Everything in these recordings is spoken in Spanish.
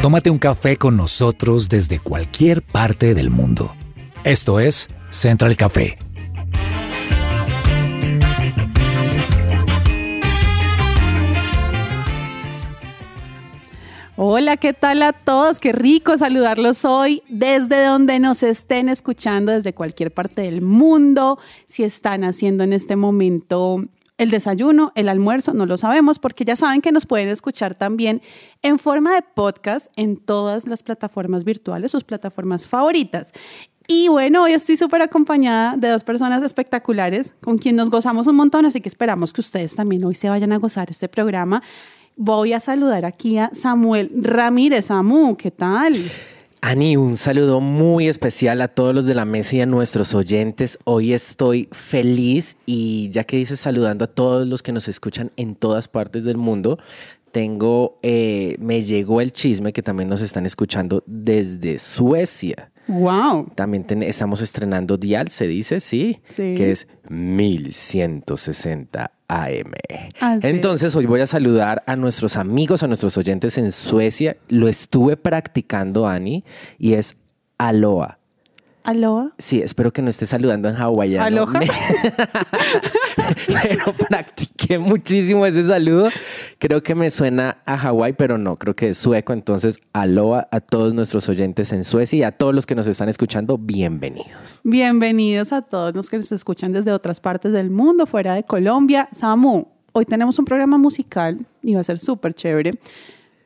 Tómate un café con nosotros desde cualquier parte del mundo. Esto es Central Café. Hola, ¿qué tal a todos? Qué rico saludarlos hoy desde donde nos estén escuchando, desde cualquier parte del mundo. Si están haciendo en este momento el desayuno, el almuerzo, no lo sabemos porque ya saben que nos pueden escuchar también en forma de podcast en todas las plataformas virtuales, sus plataformas favoritas. Y bueno, hoy estoy súper acompañada de dos personas espectaculares con quien nos gozamos un montón, así que esperamos que ustedes también hoy se vayan a gozar este programa. Voy a saludar aquí a Samuel Ramírez. Samu, ¿qué tal? Ani, un saludo muy especial a todos los de la mesa y a nuestros oyentes. Hoy estoy feliz y ya que dices saludando a todos los que nos escuchan en todas partes del mundo, tengo, eh, me llegó el chisme que también nos están escuchando desde Suecia. Wow. También estamos estrenando Dial, se dice, ¿sí? Sí. Que es 1160 AM. Así Entonces, hoy voy a saludar a nuestros amigos, a nuestros oyentes en Suecia. Lo estuve practicando, Ani, y es Aloha. Aloha. Sí, espero que no esté saludando en hawaiano. Aloha. pero practiqué muchísimo ese saludo. Creo que me suena a Hawái, pero no, creo que es sueco. Entonces, aloha a todos nuestros oyentes en Suecia y a todos los que nos están escuchando, bienvenidos. Bienvenidos a todos los que nos escuchan desde otras partes del mundo, fuera de Colombia. Samu, hoy tenemos un programa musical y va a ser súper chévere.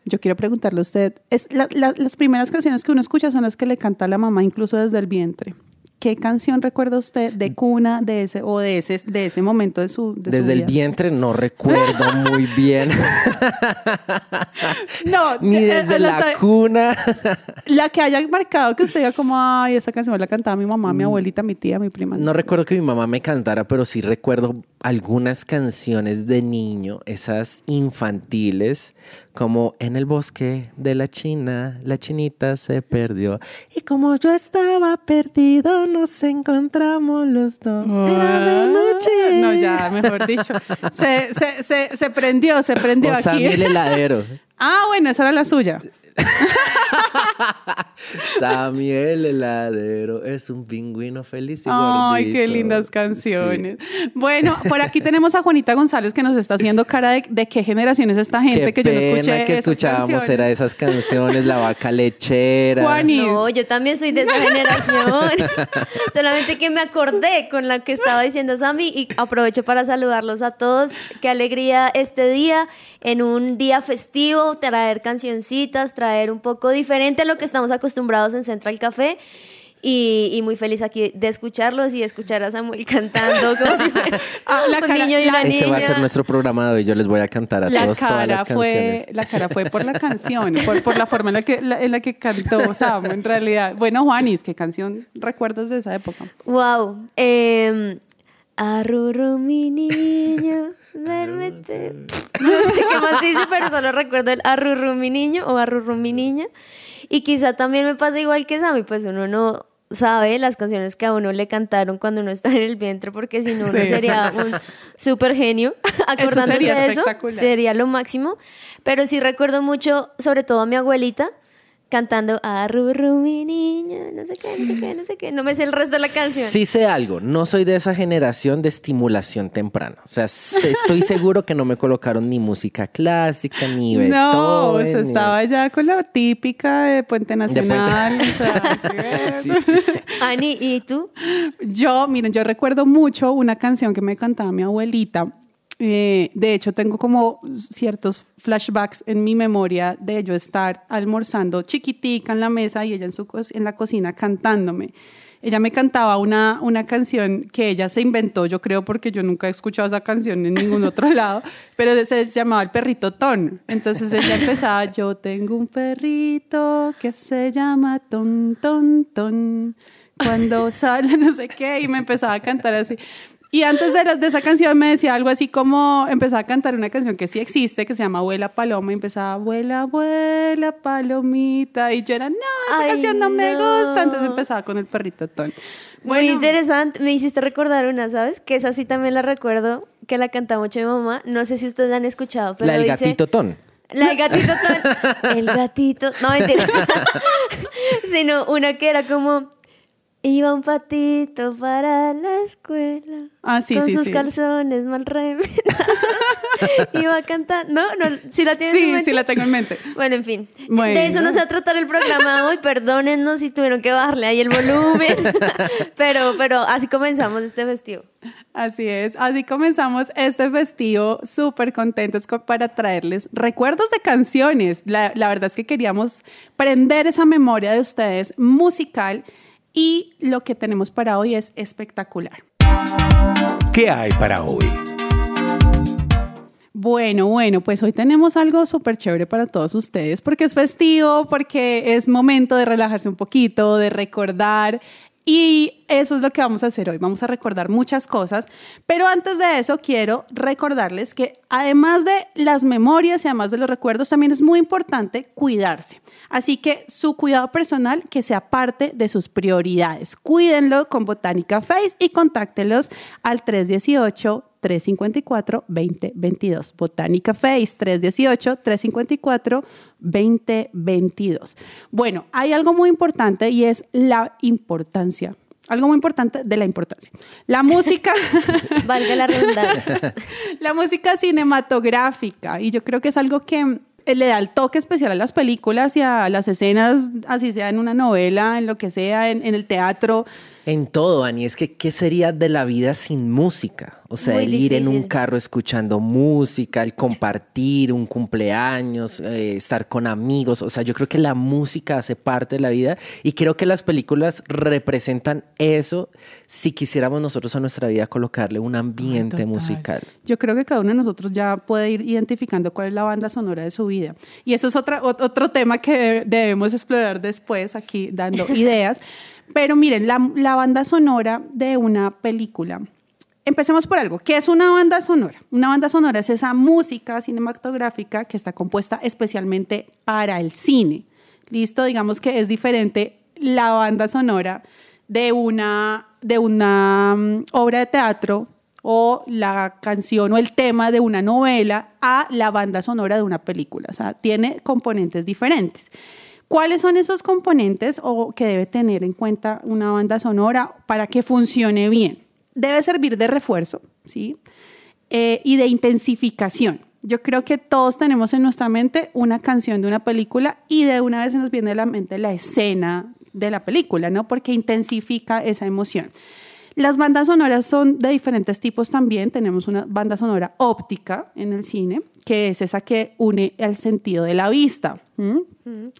Yo quiero preguntarle a usted, es la- la- las primeras canciones que uno escucha son las que le canta a la mamá incluso desde el vientre. ¿Qué canción recuerda usted de cuna de ese o de ese de ese momento de su de su Desde el vientre no recuerdo muy bien, No, ni eh, desde la cuna. la que haya marcado que usted diga como, ay, esa canción la cantaba mi mamá, mi abuelita, mi tía, mi prima. No recuerdo que mi mamá me cantara, pero sí recuerdo algunas canciones de niño, esas infantiles, como En el bosque de la China, la chinita se perdió. Y como yo estaba perdido, nos encontramos los dos. Era de noche. No, ya, mejor dicho. Se, se, se, se prendió, se prendió O aquí. el heladero. Ah, bueno, esa era la suya. Sammy el heladero es un pingüino feliz y Ay, qué lindas canciones. Bueno, por aquí tenemos a Juanita González que nos está haciendo cara de, de qué generación es esta gente Qué que yo no pena escuché. que esas escuchábamos canciones. era esas canciones, La Vaca Lechera. Juani. No, yo también soy de esa generación. Solamente que me acordé con la que estaba diciendo Sammy y aprovecho para saludarlos a todos. Qué alegría este día, en un día festivo, traer cancioncitas, traer un poco diferente a lo que estamos acostumbrados en Central Café. Y, y muy feliz aquí de escucharlos y de escuchar a Samuel cantando como si fuera Ah, la un cara- niño y la- una Ese va a niña. ser nuestro programa de hoy. Yo les voy a cantar a La todos todas las fue, canciones. la cara fue por la canción, por, por la forma en la que, la- en la que cantó Samu, en realidad. Bueno, Juanis, ¿qué canción recuerdas de esa época? Wow. Eh, arrurru mi niño, duérmete. No sé qué más dice, pero solo recuerdo el arrurru mi niño o arrurru mi niña. Y quizá también me pasa igual que Sammy, pues uno no sabe las canciones que a uno le cantaron cuando uno está en el vientre, porque si no, uno Sí. sería un súper genio acordándose sería de eso. Sería lo máximo. Pero sí recuerdo mucho, sobre todo a mi abuelita, cantando arrurru mi niño, no sé qué, no sé qué, no sé qué. No me sé el resto de la canción. Sí sé algo, no soy de esa generación de estimulación temprana. O sea, estoy seguro que no me colocaron ni música clásica, ni Beethoven. No, o sea, ni- estaba ya con la típica de Puente Nacional. o sea, Sí, sí, sí. Ani, ¿y tú? Yo, miren, yo recuerdo mucho una canción que me cantaba mi abuelita. Eh, de hecho, tengo como ciertos flashbacks en mi memoria de yo estar almorzando chiquitica en la mesa y ella en, su en la cocina cantándome. Ella me cantaba una, una canción que ella se inventó, yo creo, porque yo nunca he escuchado esa canción en ningún otro lado, pero se llamaba El Perrito Ton. Entonces ella empezaba, yo tengo un perrito que se llama Ton, Ton, Ton. Cuando sale no sé qué, y me empezaba a cantar así. Y antes de, la- de esa canción me decía algo así como, empezaba a cantar una canción que sí existe, que se llama Abuela Paloma, y empezaba, Abuela, abuela, palomita, y yo era, no, esa Ay, canción no, me gusta, entonces empezaba con el perrito ton. Muy interesante. Me hiciste recordar una, ¿sabes? Que esa sí también la recuerdo, que la canta mucho mi mamá. No sé si ustedes la han escuchado, pero La del dice... gatito ton. La del gatito todo- El gatito. No, mentira. Sino una que era como. Iba un patito para la escuela. Ah, sí, con sí, sus sí. calzones mal remirados. Iba a cantar. No, no, si la tienes en Sí, mente? sí la tengo en mente. Bueno, en fin. Bueno. De eso no se va a tratar el programa hoy. Perdónennos si tuvieron que bajarle ahí el volumen. pero, pero así comenzamos este festivo. Así es, así comenzamos este festivo súper contentos co- para traerles recuerdos de canciones. La, la verdad es que queríamos prender esa memoria de ustedes musical y lo que tenemos para hoy es espectacular. ¿Qué hay para hoy? Bueno, bueno, pues hoy tenemos algo súper chévere para todos ustedes porque es festivo, porque es momento de relajarse un poquito, de recordar y eso es lo que vamos a hacer hoy. Vamos a recordar muchas cosas, pero antes de eso quiero recordarles que además de las memorias y además de los recuerdos, también es muy importante cuidarse. Así que su cuidado personal que sea parte de sus prioridades. Cuídenlo con Botánica Face y contáctelos al 318 354-2022. Botánica Face 318-354-2022. Bueno, hay algo muy importante y es la importancia. Algo muy importante de la importancia. La música, Valga la redundancia. la música cinematográfica. Y yo creo que es algo que eh, le da el toque especial a las películas y a las escenas, así sea en una novela, en lo que sea, en, en el teatro. En todo, Ani, es que ¿qué sería de la vida sin música? O sea, Muy el ir en un carro escuchando música, el compartir un cumpleaños, eh, estar con amigos. O sea, yo creo que la música hace parte de la vida y creo que las películas representan eso si quisiéramos nosotros a nuestra vida colocarle un ambiente Total. musical. Yo creo que cada uno de nosotros ya puede ir identificando cuál es la banda sonora de su vida. Y eso es otra, ot- otro tema que debemos explorar después aquí dando ideas. Pero miren, la, la banda sonora de una película. Empecemos por algo. ¿Qué es una banda sonora? Una banda sonora es esa música cinematográfica que está compuesta especialmente para el cine. Listo, digamos que es diferente la banda sonora de una, de una mm, obra de teatro o la canción o el tema de una novela a la banda sonora de una película. O sea, tiene componentes diferentes. ¿Cuáles son esos componentes o que debe tener en cuenta una banda sonora para que funcione bien? Debe servir de refuerzo, ¿sí? Eh, y de intensificación. Yo creo que todos tenemos en nuestra mente una canción de una película y de una vez nos viene a la mente la escena de la película, ¿no? Porque intensifica esa emoción. Las bandas sonoras son de diferentes tipos también. Tenemos una banda sonora óptica en el cine, que es esa que une el sentido de la vista.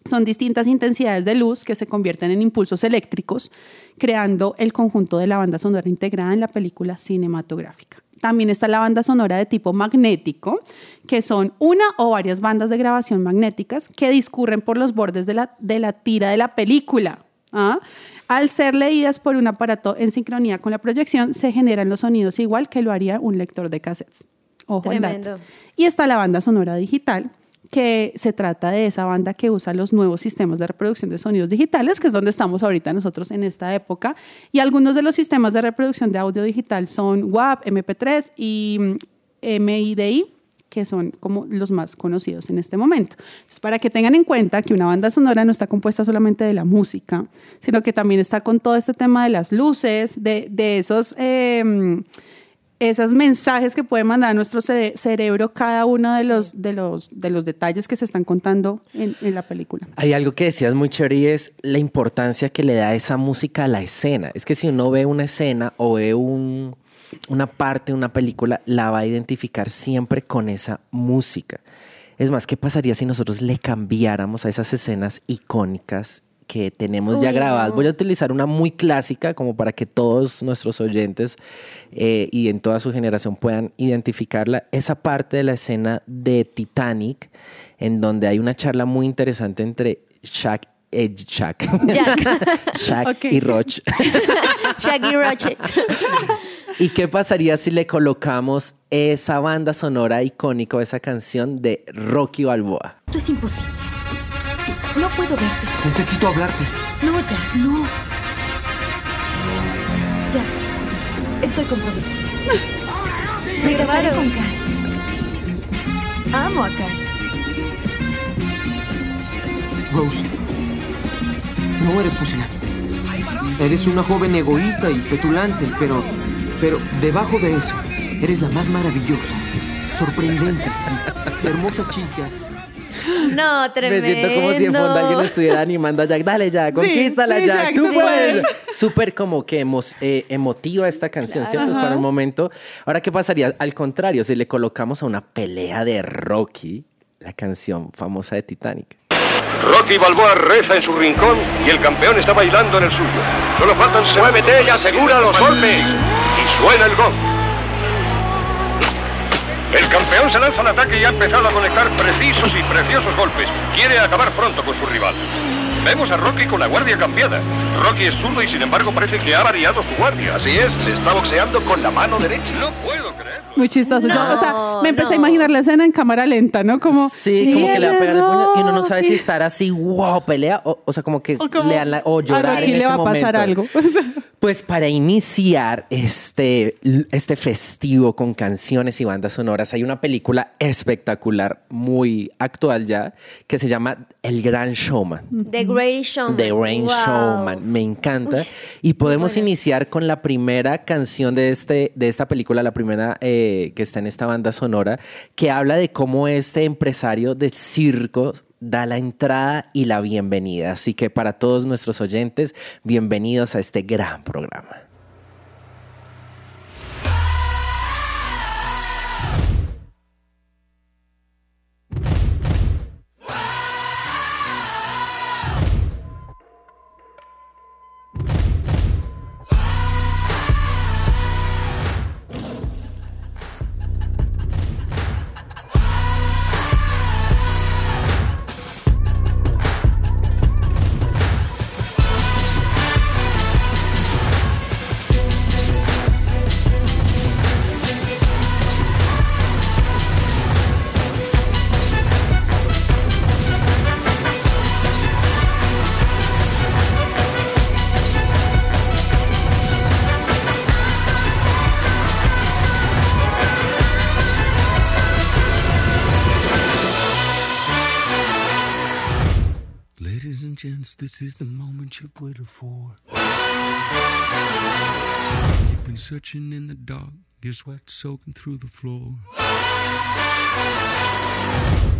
Son distintas intensidades de luz que se convierten en impulsos eléctricos, creando el conjunto de la banda sonora integrada en la película cinematográfica. También está la banda sonora de tipo magnético, que son una o varias bandas de grabación magnéticas que discurren por los bordes de la, de la tira de la película. ¿Ah? Al ser leídas por un aparato en sincronía con la proyección, se generan los sonidos igual que lo haría un lector de cassettes. Ojo. Tremendo. Y está la banda sonora digital, que se trata de esa banda que usa los nuevos sistemas de reproducción de sonidos digitales, que es donde estamos ahorita nosotros en esta época. Y algunos de los sistemas de reproducción de audio digital son WAV, MP3 y mm, MIDI, que son como los más conocidos en este momento. Entonces, para que tengan en cuenta que una banda sonora no está compuesta solamente de la música, sino que también está con todo este tema de las luces, de, de esos... eh, esos mensajes que puede mandar a nuestro cere- cerebro cada uno de, los, de, los, de los detalles que se están contando en, en la película. Hay algo que decías muy chévere y es la importancia que le da esa música a la escena. Es que si uno ve una escena o ve un- una parte de una película, la va a identificar siempre con esa música. Es más, ¿qué pasaría si nosotros le cambiáramos a esas escenas icónicas que tenemos ya grabadas? no. Voy a utilizar una muy clásica como para que todos nuestros oyentes eh, y en toda su generación puedan identificarla. Esa parte de la escena de Titanic, en donde hay una charla muy interesante entre Shaq, eh, Shaq, Jack. Shaq y Roach. Shaggy Roche. ¿Y qué pasaría si le colocamos esa banda sonora icónica o esa canción de Rocky Balboa? Esto es imposible. No puedo verte. Necesito hablarte. No, Jack, no. Jack, estoy comprometida. Me casaré con Cal. Amo a Cal. Rose, no eres pusilánime. Eres una joven egoísta y petulante, pero, pero debajo de eso, eres la más maravillosa, sorprendente, hermosa chica. No, Me tremendo. siento como si en fondo alguien estuviera animando a Jack. Dale, Jack, conquístala, sí, Jack. Jack, Tú sí puedes. Súper como que eh, emotiva esta canción, ¿cierto? Es para el momento. Ahora, ¿qué pasaría? Al contrario, si le colocamos a una pelea de Rocky, la canción famosa de Titanic. Rocky Balboa reza en su rincón y el campeón está bailando en el suyo. Solo faltan... ¡Muévete y asegura los golpes! Suena el gong. El campeón se lanza al ataque y ha empezado a conectar precisos y preciosos golpes. Quiere acabar pronto con su rival. Vemos a Rocky con la guardia cambiada. Rocky es zurdo y sin embargo parece que ha variado su guardia. Así es, se está boxeando con la mano derecha. No puedo creerlo. Muy chistoso. Yo, o sea, No, me empecé a no. imaginar la escena en cámara lenta, ¿no? Como Sí, como que le va a pegar el puño y uno no sabe si estar así, wow, pelea, o, o sea, como que O como, le dan la- o llorar Rocky en le ese va a pasar momento. algo. Pues para iniciar este, este festivo con canciones y bandas sonoras, hay una película espectacular, muy actual ya, que se llama El Gran Showman. The Greatest Showman. The Rain Wow. Showman, me encanta. y podemos iniciar con la primera canción de, este, de esta película, la primera eh, que está en esta banda sonora, que habla de cómo este empresario de circo da la entrada y la bienvenida. Así que para todos nuestros oyentes, bienvenidos a este gran programa. This is the moment you've waited for. You've been searching in the dark, your sweat soaking through the floor.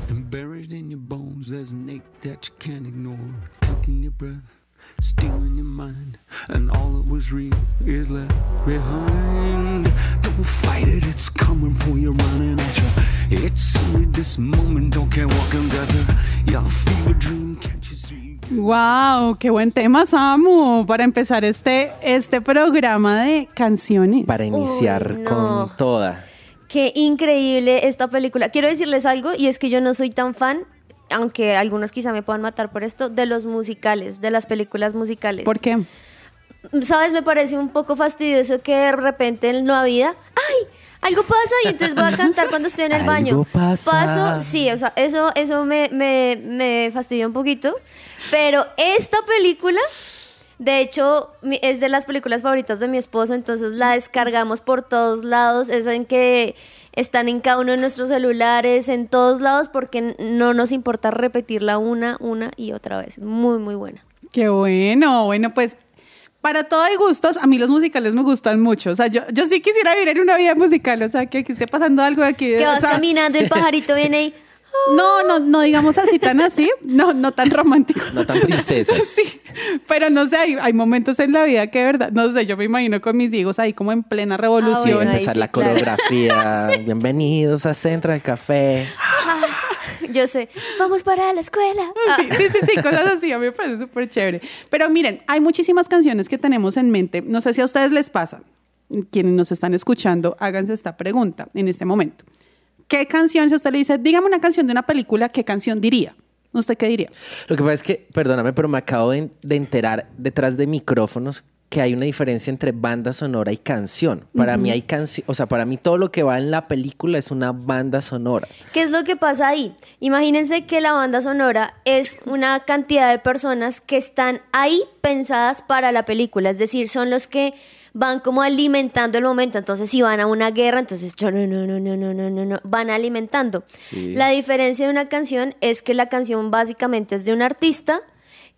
And buried in your bones, there's an ache that you can't ignore. Taking your breath, stealing your mind, and all that was real is left behind. Don't fight it, it's coming for you, running at you. It's only this moment, don't care what comes after. You'll feel dream, can't you see? Wow, qué buen tema, Samu, para empezar este, este programa de canciones. Para iniciar no. con toda. Qué increíble esta película. Quiero decirles algo y es que yo no soy tan fan, aunque algunos quizá me puedan matar por esto, de los musicales, de las películas musicales. ¿Por qué? ¿Sabes? Me parece un poco fastidioso que de repente en la vida, ¡ay! Algo pasa y entonces voy a cantar cuando estoy en el Algo baño. pasa. Paso, sí, o sea, eso, eso me, me, me fastidia un poquito. Pero esta película, de hecho, mi- es de las películas favoritas de mi esposo, entonces la descargamos por todos lados. Es en que están en cada uno de nuestros celulares, en todos lados, porque no nos importa repetirla una, una y otra vez. Muy, muy buena. Qué bueno, bueno, pues para todo hay gustos, a mí los musicales me gustan mucho. O sea, yo, yo sí quisiera vivir en una vida musical, o sea, que aquí esté pasando algo aquí. Que o vas sea, caminando, el pajarito viene y... No, no, no digamos así tan así, no, no tan romántico. No tan princesas. Sí, pero no sé, hay, hay momentos en la vida que de verdad, no sé, yo me imagino con mis hijos ahí como en plena Ah, revolución. bueno, ahí Empezar sí, la claro. coreografía. Bienvenidos a Central Café. Yo sé, vamos para la escuela. Ah, Sí, sí, sí, sí, cosas así, a mí me parece súper chévere. Pero miren, hay muchísimas canciones que tenemos en mente. No sé si a ustedes les pasa. Quienes nos están escuchando, háganse esta pregunta en este momento. ¿Qué canción, si usted le dice, dígame una canción de una película, qué canción diría? ¿Usted qué diría? Lo que pasa es que, perdóname, pero me acabo de, de enterar detrás de micrófonos que hay una diferencia entre banda sonora y canción. Para mí hay canción, o sea, para mí todo lo que va en la película es una banda sonora. ¿Qué es lo que pasa ahí? Imagínense que la banda sonora es una cantidad de personas que están ahí pensadas para la película, es decir, son los que van como alimentando el momento. Entonces, si van a una guerra, entonces no, no, no, no, no, no, no, van alimentando. La diferencia de una canción es que la canción básicamente es de un artista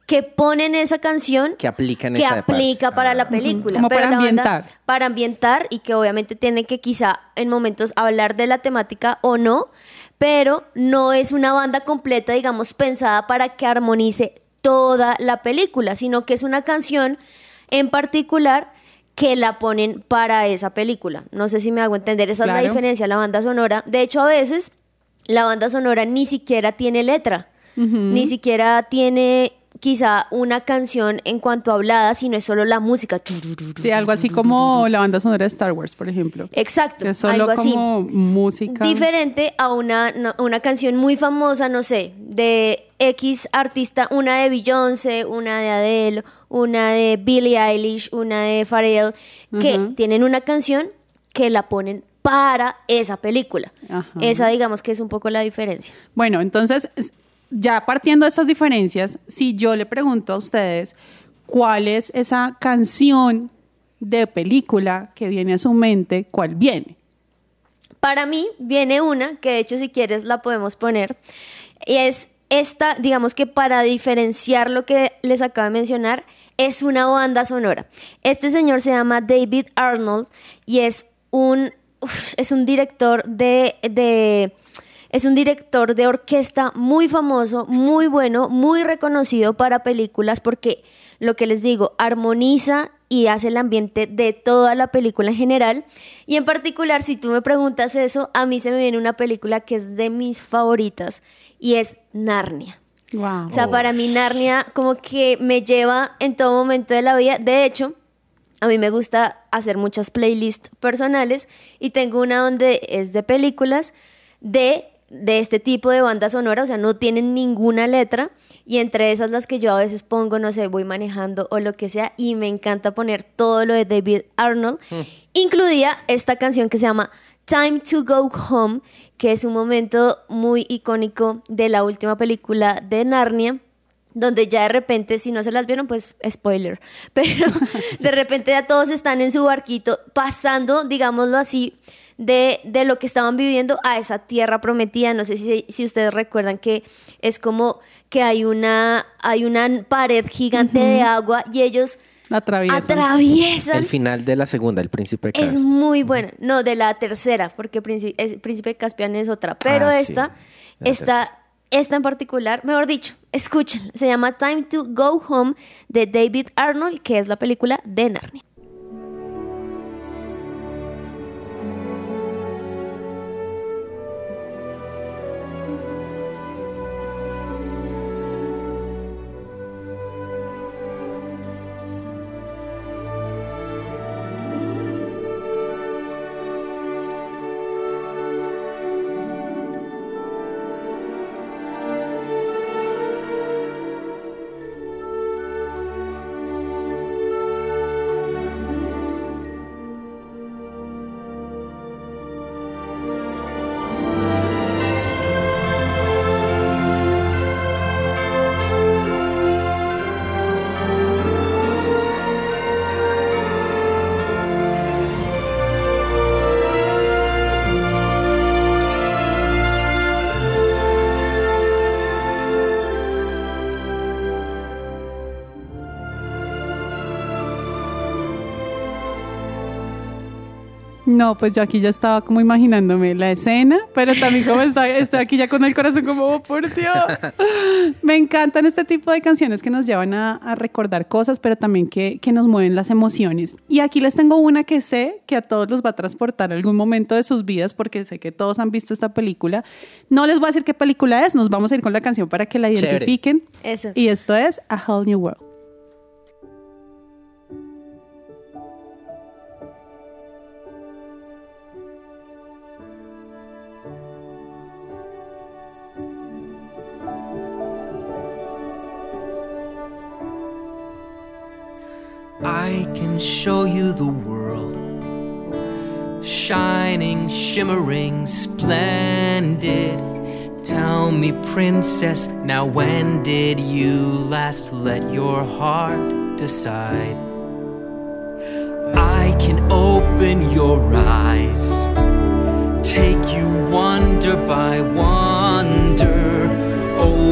que pone en esa canción Que aplica en que esa parte. aplica para la película. Como Pero para la banda- ambientar. para ambientar y que obviamente tiene que quizá en momentos hablar de la temática o no, pero no es una banda completa, digamos, pensada para que armonice toda la película, sino que es una canción en particular que la ponen para esa película. No sé si me hago entender, esa es Claro. la diferencia, la banda sonora. De hecho, a veces la banda sonora ni siquiera tiene letra, ni siquiera tiene quizá una canción en cuanto a hablada, sino es solo la música. Sí, algo así como la banda sonora de Star Wars, por ejemplo. Exacto, Que es solo algo así. como música. Diferente a una, una canción muy famosa, no sé, de X artista, una de Beyoncé, una de Adele, una de Billie Eilish, una de Pharrell, que tienen una canción que la ponen para esa película. Ajá. Esa digamos que es un poco la diferencia. Bueno, entonces, es- ya partiendo de estas diferencias, si yo le pregunto a ustedes cuál es esa canción de película que viene a su mente, ¿cuál viene? Para mí viene una, que de hecho si quieres la podemos poner, y es esta, digamos que para diferenciar lo que les acabo de mencionar, es una banda sonora. Este señor se llama David Arnold y es un, es un director de, de es un director de orquesta muy famoso, muy bueno, muy reconocido para películas porque lo que les digo, armoniza y hace el ambiente de toda la película en general. Y en particular, si tú me preguntas eso, a mí se me viene una película que es de mis favoritas y es Narnia. Wow. O sea, para mí Narnia como que me lleva en todo momento de la vida. De hecho, a mí me gusta hacer muchas playlists personales y tengo una donde es de películas de, de este tipo de banda sonora, o sea, no tienen ninguna letra y entre esas las que yo a veces pongo, no sé, voy manejando o lo que sea y me encanta poner todo lo de David Arnold, incluida esta canción que se llama Time to Go Home, que es un momento muy icónico de la última película de Narnia donde ya de repente, si no se las vieron, pues spoiler, pero de repente ya todos están en su barquito pasando, digámoslo así, de, de lo que estaban viviendo a esa tierra prometida. No sé si, si ustedes recuerdan que es como que hay una, hay una pared gigante de agua y ellos Atraviesan. atraviesan. El final de la segunda, El Príncipe Es Caspian. muy buena. No, de la tercera, porque Príncipe, es- Príncipe Caspian es otra. Pero Ah, sí. esta, esta, esta en particular, mejor dicho, escuchen. Se llama Time to Go Home de David Arnold, que es la película de Narnia. No, pues yo aquí ya estaba como imaginándome la escena, pero también como está, estoy aquí ya con el corazón como, oh, por Dios. Me encantan este tipo de canciones que nos llevan a, a recordar cosas, pero también que, que nos mueven las emociones. Y aquí les tengo una que sé que a todos los va a transportar algún momento de sus vidas, porque sé que todos han visto esta película. No les voy a decir qué película es, nos vamos a ir con la canción para que la Chévere. identifiquen. Eso. Y esto es A Whole New World. I can show you the world. Shining, shimmering, splendid. Tell me, princess, now when did you last let your heart decide? I can open your eyes, take you wonder by wonder,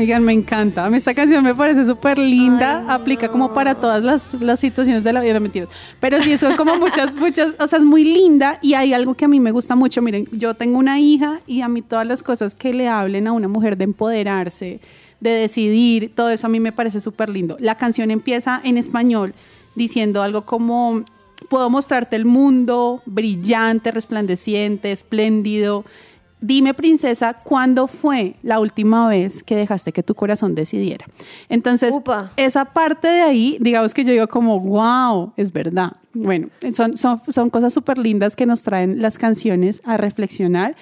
Oigan, me encanta. A mí Esta canción me parece súper linda. No. Aplica como para todas las, las situaciones de la vida, mentiras. Pero sí, son como muchas, muchas, o sea, es muy linda y hay algo que a mí me gusta mucho. Miren, yo tengo una hija y a mí todas las cosas que le hablen a una mujer de empoderarse, de decidir, todo eso a mí me parece súper lindo. La canción empieza en español diciendo algo como, puedo mostrarte el mundo brillante, resplandeciente, espléndido. Dime, princesa, ¿cuándo fue la última vez que dejaste que tu corazón decidiera? Entonces, Upa. esa parte de ahí, digamos que yo digo como, wow, es verdad. Bueno, son, son, son cosas súper lindas que nos traen las canciones a reflexionar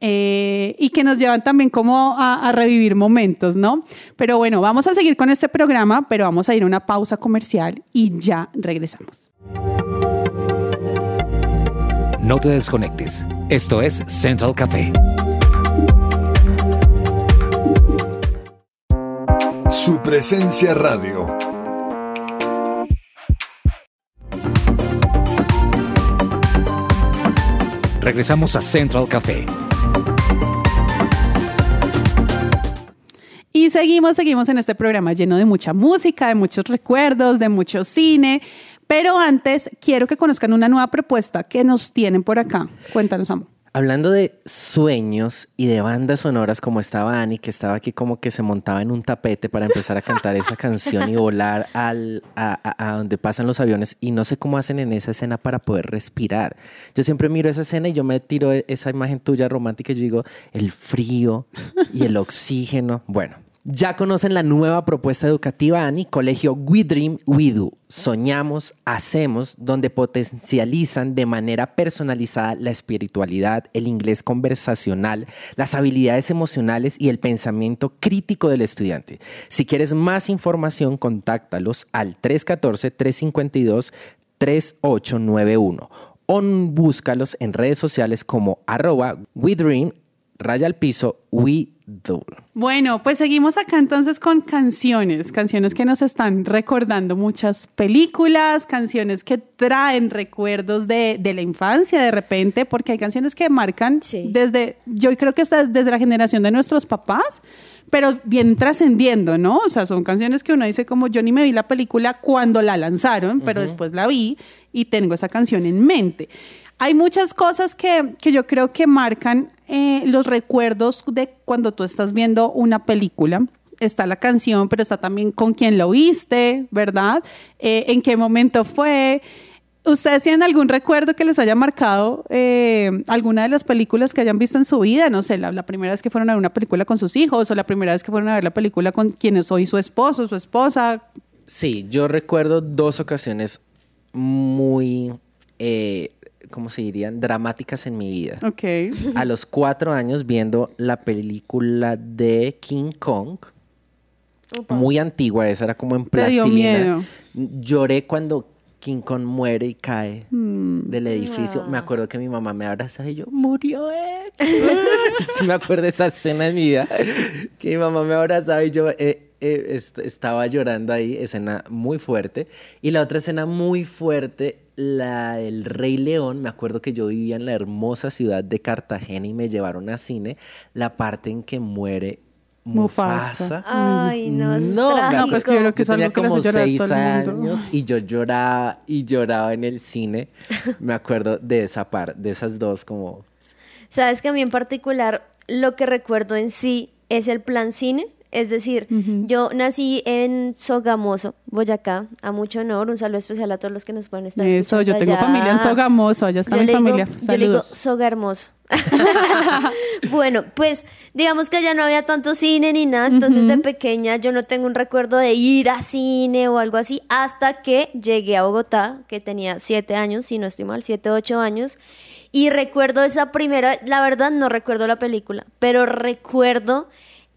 eh, y que nos llevan también como a, a revivir momentos, ¿no? Pero bueno, vamos a seguir con este programa, pero vamos a ir a una pausa comercial y ya regresamos. No te desconectes. Esto es Central Café. Su presencia radio. Regresamos a Central Café. Y seguimos, seguimos en este programa lleno de mucha música, de muchos recuerdos, de mucho cine. Pero antes, quiero que conozcan una nueva propuesta que nos tienen por acá. Cuéntanos, Amo. Hablando de sueños y de bandas sonoras como estaba Annie, que estaba aquí como que se montaba en un tapete para empezar a cantar esa canción y volar al, a, a- a donde pasan los aviones y no sé cómo hacen en esa escena para poder respirar. Yo siempre miro esa escena y yo me tiro e- esa imagen tuya romántica y yo digo, el frío y el oxígeno. Bueno. Ya conocen la nueva propuesta educativa, Ani, Colegio We Dream, We Do. Soñamos, hacemos, donde potencializan de manera personalizada la espiritualidad, el inglés conversacional, las habilidades emocionales y el pensamiento crítico del estudiante. Si quieres más información, contáctalos al 314-352-3891 o búscalos en redes sociales como arroba We Dream, raya al piso, We Do. Bueno, pues seguimos acá entonces con canciones, canciones que nos están recordando muchas películas, canciones que traen recuerdos de, de la infancia de repente, porque hay canciones que marcan Sí. desde, yo creo que hasta desde la generación de nuestros papás, pero bien trascendiendo, ¿no? O sea, son canciones que uno dice como yo ni me vi la película cuando la lanzaron, pero después la vi y tengo esa canción en mente. Hay muchas cosas que, que yo creo que marcan eh, los recuerdos de cuando tú estás viendo una película. Está la canción, pero está también con quién lo oíste, ¿verdad? Eh, en qué momento fue. ¿Ustedes tienen algún recuerdo que les haya marcado eh, alguna de las películas que hayan visto en su vida? No sé, la, primera vez que fueron a ver una película con sus hijos o la primera vez que fueron a ver la película con quienes hoy su esposo, su esposa. Sí, yo recuerdo dos ocasiones muy, ¿cómo se dirían? Dramáticas en mi vida. Ok. A los cuatro años viendo la película de King Kong, muy antigua, esa era como en dio plastilina. miedo. Lloré cuando King Kong muere y cae Mm. del edificio. Ah. Me acuerdo que mi mamá me abrazaba y yo, murió él. sí me acuerdo de esa escena en mi vida, que mi mamá me abrazaba y yo eh, eh, est- estaba llorando ahí, escena muy fuerte. Y la otra escena muy fuerte, la del Rey León, me acuerdo que yo vivía en la hermosa ciudad de Cartagena y me llevaron a cine, la parte en que muere Mufasa. Mufasa. Ay, no, es No, trágico. pues que yo creo que es yo tenía que como seis años y yo lloraba y lloraba en el cine. Me acuerdo de esa par, de esas dos como... Sabes que a mí en particular lo que recuerdo en sí es el plan cine. Es decir, yo nací en Sogamoso, Boyacá, a mucho honor. Un saludo especial a todos los que nos pueden estar Eso, escuchando yo tengo allá. familia en Sogamoso, allá está Yo mi le digo- familia. Yo le digo soga hermoso. bueno, pues digamos que allá no había tanto cine ni nada, entonces de pequeña yo no tengo un recuerdo de ir a cine o algo así, hasta que llegué a Bogotá, que tenía siete años, si no estoy mal, siete, ocho años, y recuerdo esa primera, la verdad no recuerdo la película, pero recuerdo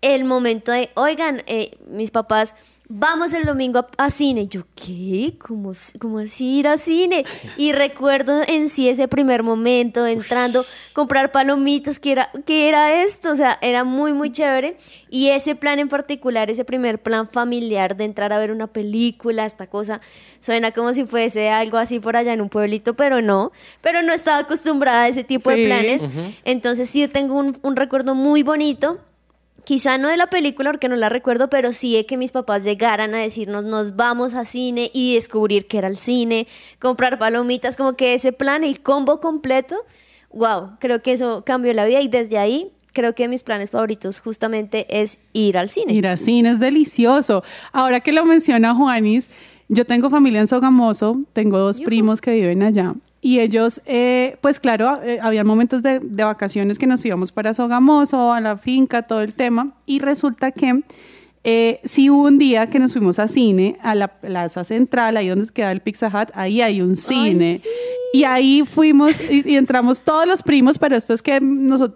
el momento de, oigan, eh, mis papás, vamos el domingo a, a cine. Yo, ¿qué? ¿Cómo, ¿Cómo así ir a cine? Y recuerdo en sí ese primer momento, entrando, comprar palomitas, que era, ¿qué era esto? O sea, era muy, muy chévere. Y ese plan en particular, ese primer plan familiar de entrar a ver una película, esta cosa, suena como si fuese algo así por allá en un pueblito, pero no. Pero no estaba acostumbrada a ese tipo Sí. de planes. Entonces sí tengo un, un recuerdo muy bonito. Quizá no de la película porque no la recuerdo, pero sí de que mis papás llegaran a decirnos nos vamos a cine y descubrir que era el cine, comprar palomitas, como que ese plan, el combo completo, wow, creo que eso cambió la vida y desde ahí creo que mis planes favoritos justamente es ir al cine. Ir a cine es delicioso. Ahora que lo menciona Juanis, yo tengo familia en Sogamoso, tengo dos primos que viven allá. Y ellos, eh, pues claro, eh, había momentos de, de vacaciones que nos íbamos para Sogamoso, a la finca, todo el tema. Y resulta que eh, sí hubo un día que nos fuimos a cine, a la plaza central, ahí donde queda el Pizza Hut, ahí hay un cine. Y ahí fuimos y, y entramos todos los primos, pero esto es que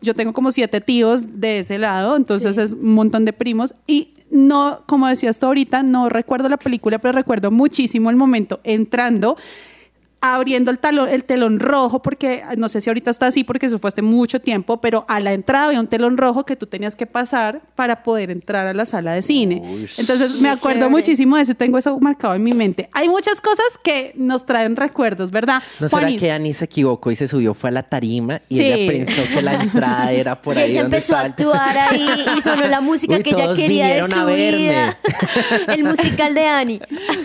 yo tengo como siete tíos de ese lado, entonces es un montón de primos. Y no, como decías tú ahorita, no recuerdo la película, pero recuerdo muchísimo el momento entrando abriendo el, talón, el telón rojo, porque no sé si ahorita está así porque eso fue hace mucho tiempo, pero a la entrada había un telón rojo que tú tenías que pasar para poder entrar a la sala de cine. Entonces me acuerdo chévere. muchísimo de eso, tengo eso marcado en mi mente. Hay muchas cosas que nos traen recuerdos, ¿verdad? ¿No será Juanis? que Ani se equivocó y se subió fue a la tarima y Sí. ella pensó que la entrada era por Y ahí ella donde empezó a actuar ahí y sonó la música Uy, que ella quería de su vida. El musical de Annie.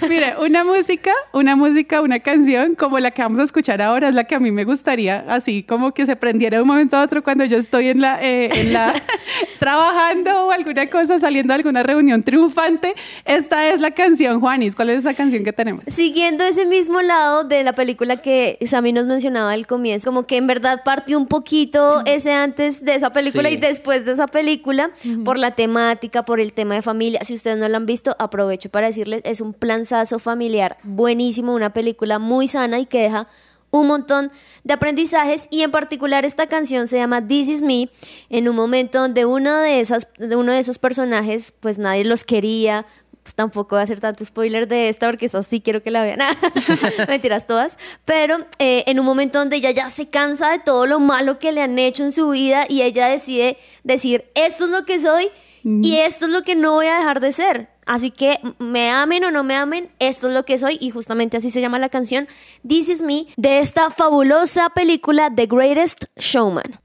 Mire, una música, una música, una canción como la que vamos a escuchar ahora es la que a mí me gustaría, así como que se prendiera de un momento a otro cuando yo estoy en la, eh, en la trabajando o alguna cosa, saliendo de alguna reunión triunfante. Esta es la canción, Juanis. ¿Cuál es esa canción que tenemos? Siguiendo ese mismo lado de la película que Sammy nos mencionaba al comienzo, como que en verdad partió un poquito ese antes de esa película Sí. y después de esa película por la temática, por el tema de familia. Si ustedes no lo han visto, aprovecho para decirles, es un planzazo familiar buenísimo, una película muy sana y que deja un montón de aprendizajes y en particular esta canción se llama This Is Me. En un momento donde uno de esas de uno de esos personajes pues nadie los quería pues tampoco voy a hacer tanto spoiler de esta porque esa sí quiero que la vean. Mentiras todas. Pero eh, en un momento donde ella ya se cansa de todo lo malo que le han hecho en su vida y ella decide decir esto es lo que soy y esto es lo que no voy a dejar de ser. Así que me amen o no me amen, esto es lo que soy y justamente así se llama la canción This Is Me de esta fabulosa película The Greatest Showman.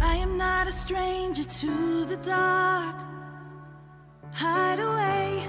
I am not a stranger to the dark. Hide away,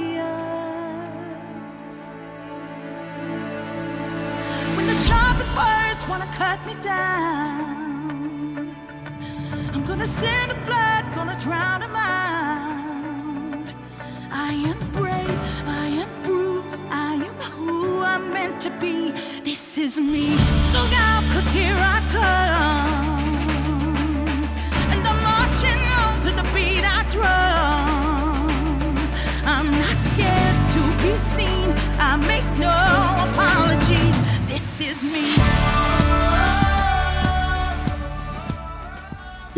Wanna cut me down, I'm gonna send the blood, gonna drown them out. I am brave, I am bruised, I am who I'm meant to be. This is me. Look out, cause here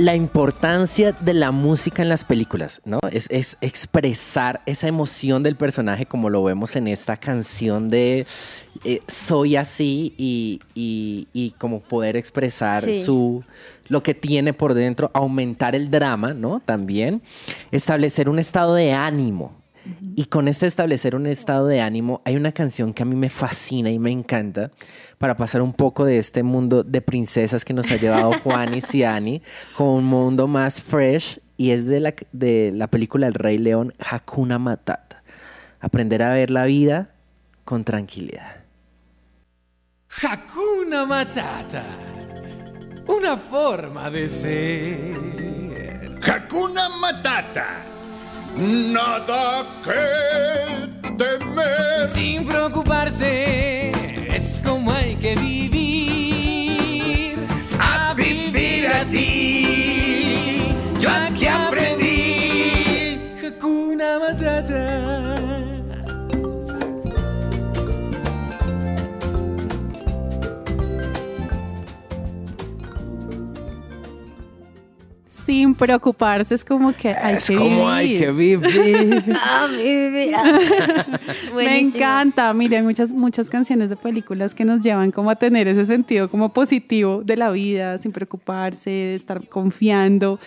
la importancia de la música en las películas, ¿no? Es, es expresar esa emoción del personaje como lo vemos en esta canción de eh, Soy así y, y- y como poder expresar Sí. su lo que tiene por dentro, aumentar el drama, ¿no? También establecer un estado de ánimo. Y con este establecer un estado de ánimo, hay una canción que a mí me fascina y me encanta para pasar un poco de este mundo de princesas que nos ha llevado Juan y Ciani con un mundo más fresh y es de la, de la película El Rey León, Hakuna Matata. Aprender a ver la vida con tranquilidad. Hakuna Matata. Una forma de ser. Hakuna Matata. Nada que temer. Sin preocuparse, es como hay que vivir. Sin preocuparse, es como que hay Es que como hay que vivir. Ah. Me encanta. Mire, hay muchas, muchas canciones de películas que nos llevan como a tener ese sentido como positivo de la vida, sin preocuparse, de estar confiando.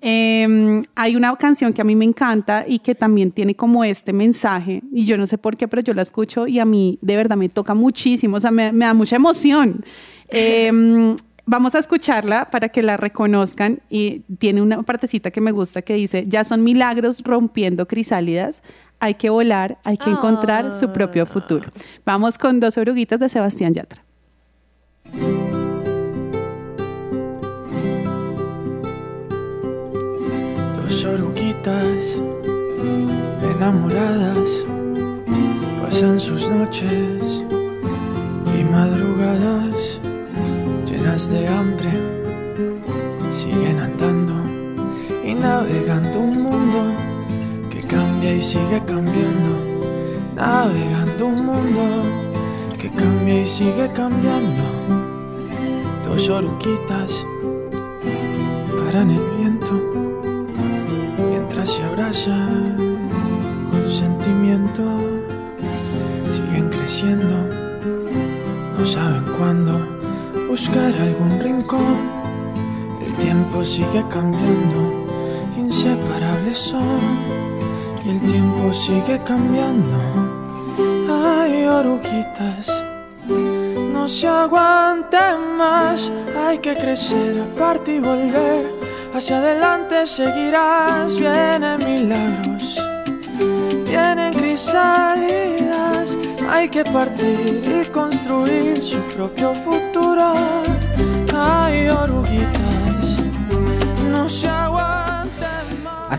Eh, hay una canción que a mí me encanta y que también tiene como este mensaje, y yo no sé por qué, pero yo la escucho y a mí de verdad me toca muchísimo, o sea, me, me da mucha emoción. Eh, vamos a escucharla para que la reconozcan y tiene una partecita que me gusta que dice, ya son milagros rompiendo crisálidas, hay que volar, hay que encontrar su propio futuro. Vamos con dos oruguitas de Sebastián Yatra. Dos oruguitas enamoradas pasan sus noches y madrugadas llenas de hambre. Siguen andando y navegando un mundo que cambia y sigue cambiando. Navegando un mundo que cambia y sigue cambiando. Dos oruguitas paran el viento mientras se abrazan con sentimiento. Siguen creciendo, no saben cuándo buscar algún rincón. El tiempo sigue cambiando, inseparables son, y el tiempo sigue cambiando. Ay, oruguitas, no se aguanten más, hay que crecer, aparte y volver. Hacia adelante seguirás, vienen milagros, vienen crisálidas. Hay que partir y construir su propio futuro. Ay, oruguitas, no se más.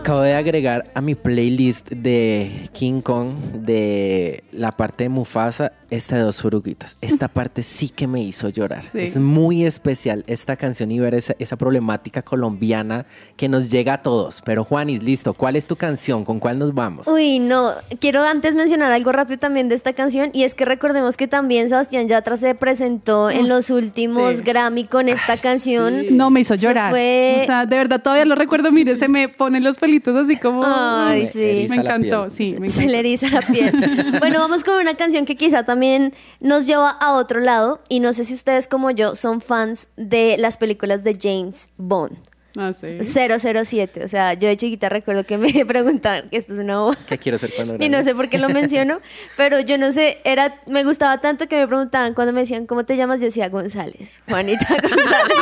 Acabo de agregar a mi playlist de King Kong de la parte de Mufasa esta de dos oruguitas. Esta parte sí que me hizo llorar. Sí. Es muy especial esta canción y ver esa, esa problemática colombiana que nos llega a todos. Pero Juanis, listo, ¿cuál es tu canción? ¿Con cuál nos vamos? Uy, no, quiero antes mencionar algo rápido también de esta canción y es que recordemos que también Sebastián Yatra se presentó en los últimos Sí. Grammy con esta canción. No, me hizo Se llorar. fue- O sea, de verdad todavía lo recuerdo. Mire, se me ponen los pelitos así como. Ay, sí. Me encantó, sí, me Se le eriza la piel. bueno, vamos con una canción que quizá también nos lleva a otro lado y no sé si ustedes como yo son fans de las películas de James Bond. Ah, sí. 007, o sea, yo de chiquita recuerdo que me preguntaban que esto es una boba. ¿Qué quiero ser cuando Y grande? no sé por qué lo menciono, pero yo no sé, era, me gustaba tanto que me preguntaban cuando me decían, ¿cómo te llamas? Yo decía González, Juanita González.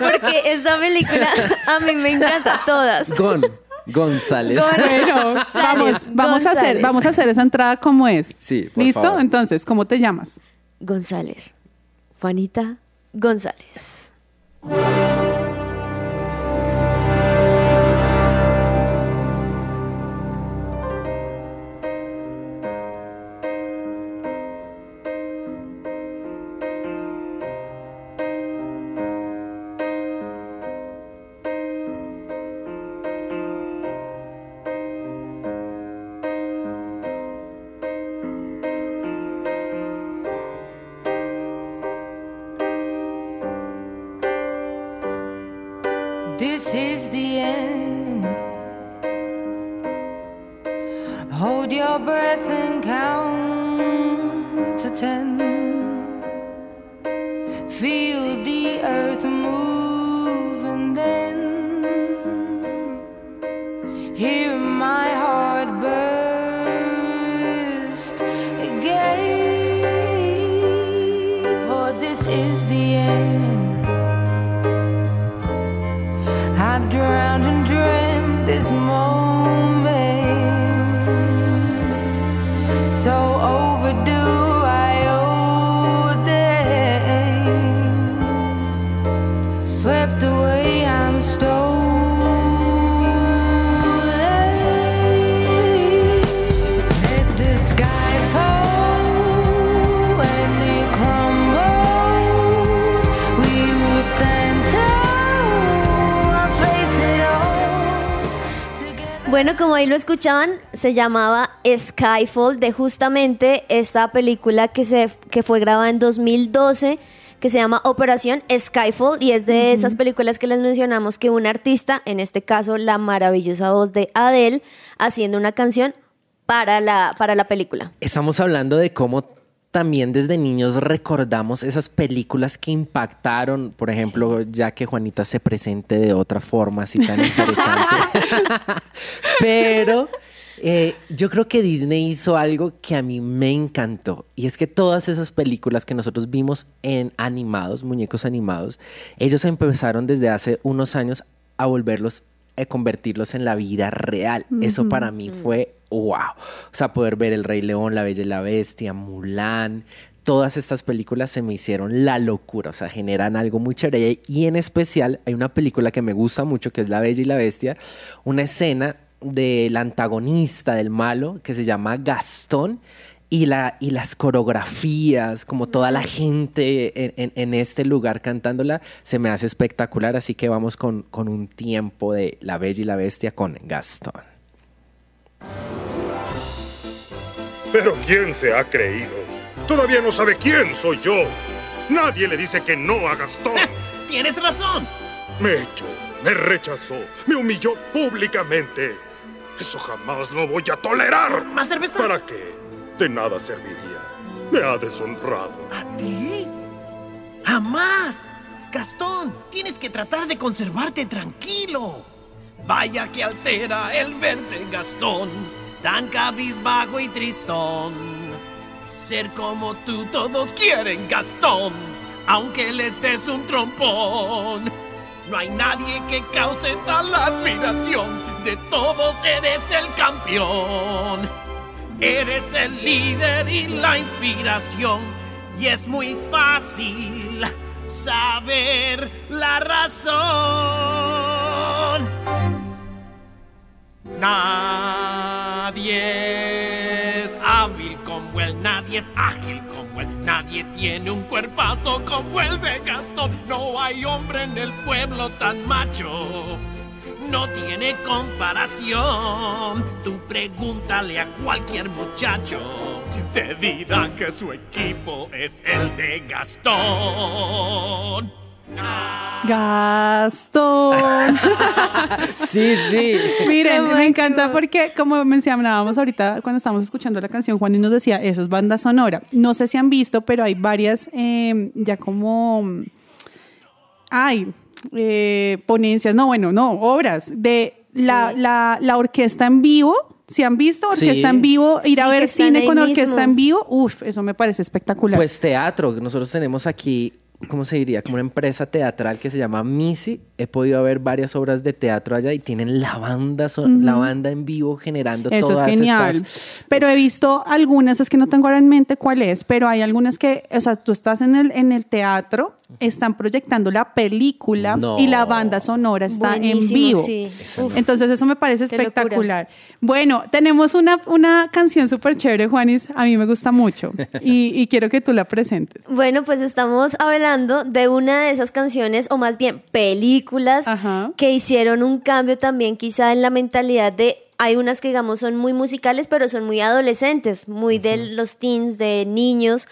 Porque esta película a mí me encanta, todas. Gon, González. Bueno, vamos, vamos a hacer, González. vamos a hacer esa entrada como es. Sí, por ¿Listo? favor. Entonces, ¿cómo te llamas? González, Juanita González. Bueno, como ahí lo escuchaban, se llamaba Skyfall de justamente esta película que, se, que fue grabada en 2012 que se llama Operación Skyfall y es de esas películas que les mencionamos que un artista, en este caso la maravillosa voz de Adele, haciendo una canción para la, para la película. Estamos hablando de cómo también desde niños recordamos esas películas que impactaron, por ejemplo, ya que Juanita se presente de otra forma así tan interesante. Pero eh, yo creo que Disney hizo algo que a mí me encantó y es que todas esas películas que nosotros vimos en animados, muñecos animados, ellos empezaron desde hace unos años a volverlos convertirlos en la vida real. Eso para mí fue wow. O sea, poder ver El Rey León, La Bella y la Bestia, Mulan, todas estas películas se me hicieron la locura, o sea, generan algo muy chévere. Y en especial hay una película que me gusta mucho, que es La Bella y la Bestia, una escena del antagonista, del malo, que se llama Gastón. Y, la, y las coreografías, como toda la gente en, en- en este lugar cantándola, se me hace espectacular. Así que vamos con, con un tiempo de La Bella y la Bestia con Gastón. Pero ¿quién se ha creído? Todavía no sabe quién soy yo. Nadie le dice que no a Gastón. Tienes razón. Me echó, me rechazó, me humilló públicamente. Eso jamás lo voy a tolerar. ¿Más cerveza? ¿Para qué? De nada serviría. Me ha deshonrado. ¿A ti? ¡Jamás! Gastón, tienes que tratar de conservarte tranquilo. Vaya que altera el verte, Gastón, tan cabizbajo y tristón. Ser como tú todos quieren, Gastón, aunque les des un trompón. No hay nadie que cause tal admiración, de todos eres el campeón. Eres el líder y la inspiración, y es muy fácil saber la razón. Nadie es hábil como él, nadie es ágil como él, nadie tiene un cuerpazo como el de Gastón. No hay hombre en el pueblo tan macho, no tiene comparación. Tú pregúntale a cualquier muchacho, te dirán que su equipo es el de Gastón. Gastón. Sí, sí. Miren, me encanta porque, como mencionábamos ahorita cuando estábamos escuchando la canción, Juan y nos decía, eso es banda sonora. No sé si han visto, pero hay varias eh, ya como... Hay eh, ponencias, no, bueno, no, obras de la, la, la orquesta en vivo. Si han visto orquesta Sí. en vivo, ir a Sí, ver cine con orquesta mismo. en vivo, uff, eso me parece espectacular. Pues teatro, nosotros tenemos aquí, ¿cómo se diría? Como una empresa teatral que se llama Misi. He podido ver varias obras de teatro allá y tienen la banda, son- Ujú. la banda en vivo generando Eso es todas genial. estas- Pero he visto algunas, es que no tengo ahora en mente cuál es, pero hay algunas que, o sea, tú estás en el, en el teatro, están proyectando la película No. y la banda sonora está en vivo. sí. Uf. Entonces eso me parece Qué locura. espectacular. Bueno, tenemos una, una canción súper chévere, Juanis, a mí me gusta mucho y, y quiero que tú la presentes. Bueno, pues estamos hablando de una de esas canciones, o más bien películas, que hicieron un cambio también quizá en la mentalidad de hay unas que digamos son muy musicales, pero son muy adolescentes, muy de los teens, de niños,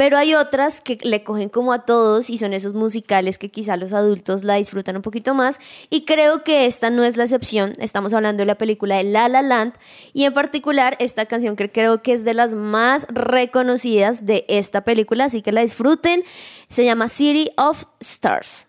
pero hay otras que le cogen como a todos y son esos musicales que quizá los adultos la disfrutan un poquito más. Y creo que esta no es la excepción, estamos hablando de la película de La La Land. Y en particular esta canción que creo que es de las más reconocidas de esta película, así que la disfruten, se llama City of Stars.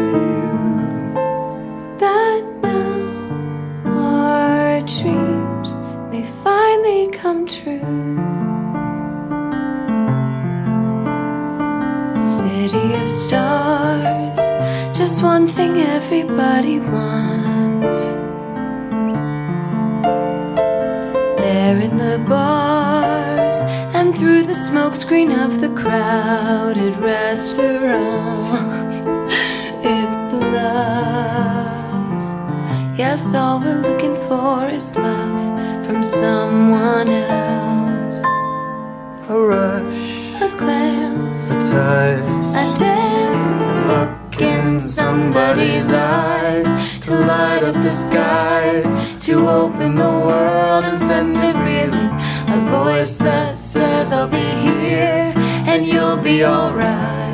wants. There in the bars and through the smokescreen of the crowded restaurants. It's love. Yes, all we're looking for is love from someone else. A rush, A glance, a touch, a dance, a look in somebody's eyes to light up the skies, to open the world and send it reeling. A voice that says, I'll be here and you'll be alright.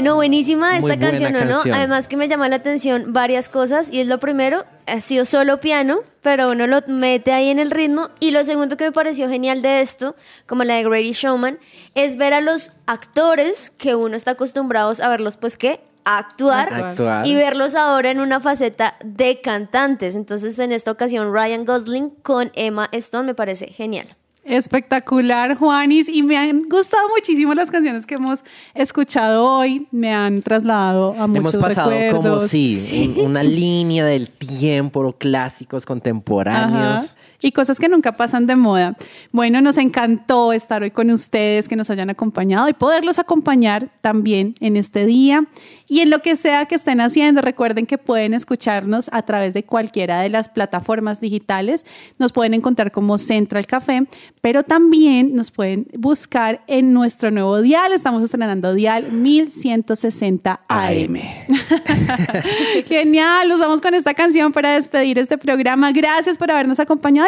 Bueno, buenísima esta Muy canción, ¿o no? canción. Además que me llama la atención varias cosas y es lo primero, ha sido solo piano, pero uno lo mete ahí en el ritmo y lo segundo que me pareció genial de esto, como la de Grady Showman, es ver a los actores que uno está acostumbrados a verlos pues que actuar, Actuar. y verlos ahora en una faceta de cantantes. Entonces, en esta ocasión Ryan Gosling con Emma Stone me parece genial. Espectacular, Juanis, y me han gustado muchísimo las canciones que hemos escuchado hoy. Me han trasladado a muchos Hemos pasado recuerdos. como sí, un- una línea del tiempo, clásicos contemporáneos. Ajá. Y cosas que nunca pasan de moda. Bueno, nos encantó estar hoy con ustedes, que nos hayan acompañado y poderlos acompañar también en este día. Y en lo que sea que estén haciendo, recuerden que pueden escucharnos a través de cualquiera de las plataformas digitales. Nos pueden encontrar como Central Café, pero también nos pueden buscar en nuestro nuevo dial. Estamos estrenando dial 1160 AM. Genial, nos vamos con esta canción para despedir este programa. Gracias por habernos acompañado